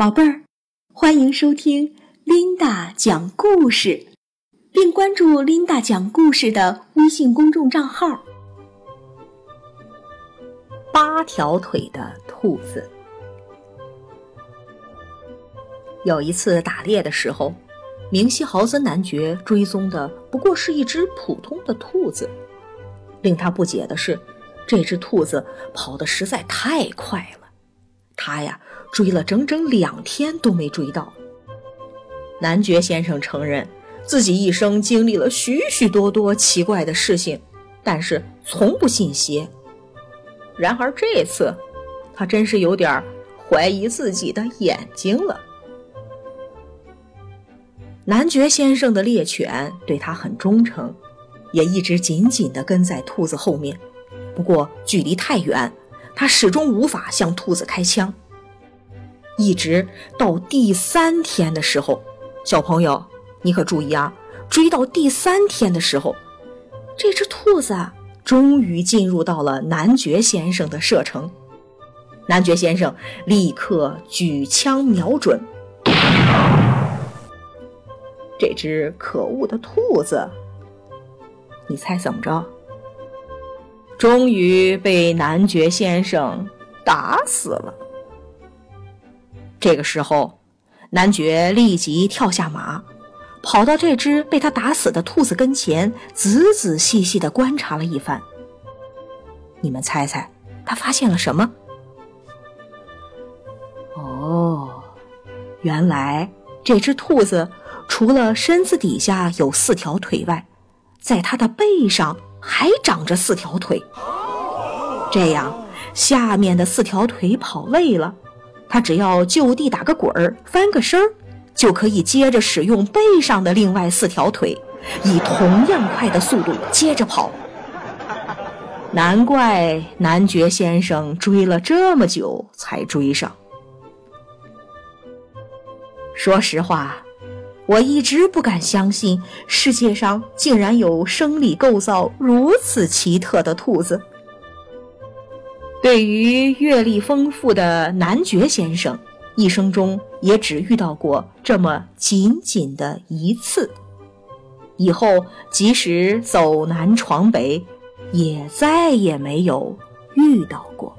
宝贝儿，欢迎收听琳达讲故事，并关注琳达讲故事的微信公众账号。八条腿的兔子。有一次打猎的时候，明西豪森男爵追踪的不过是一只普通的兔子。令他不解的是，这只兔子跑得实在太快了。他呀，追了整整两天都没追到。男爵先生承认，自己一生经历了许许多多奇怪的事情，但是从不信邪。然而这次，他真是有点怀疑自己的眼睛了。男爵先生的猎犬对他很忠诚，也一直紧紧地跟在兔子后面。不过距离太远。他始终无法向兔子开枪，一直到第三天的时候，小朋友，你可注意啊！追到第三天的时候，这只兔子终于进入到了男爵先生的射程。男爵先生立刻举枪瞄准，这只可恶的兔子，你猜怎么着？终于被男爵先生打死了。这个时候，男爵立即跳下马，跑到这只被他打死的兔子跟前，仔仔细细的观察了一番。你们猜猜，他发现了什么？哦，原来这只兔子除了身子底下有四条腿外，在它的背上。还长着四条腿，这样下面的四条腿跑累了，它只要就地打个滚儿，翻个身儿，就可以接着使用背上的另外四条腿，以同样快的速度接着跑。难怪男爵先生追了这么久才追上。说实话。我一直不敢相信，世界上竟然有生理构造如此奇特的兔子。对于阅历丰富的男爵先生，一生中也只遇到过这么仅仅的一次，以后即使走南闯北，也再也没有遇到过。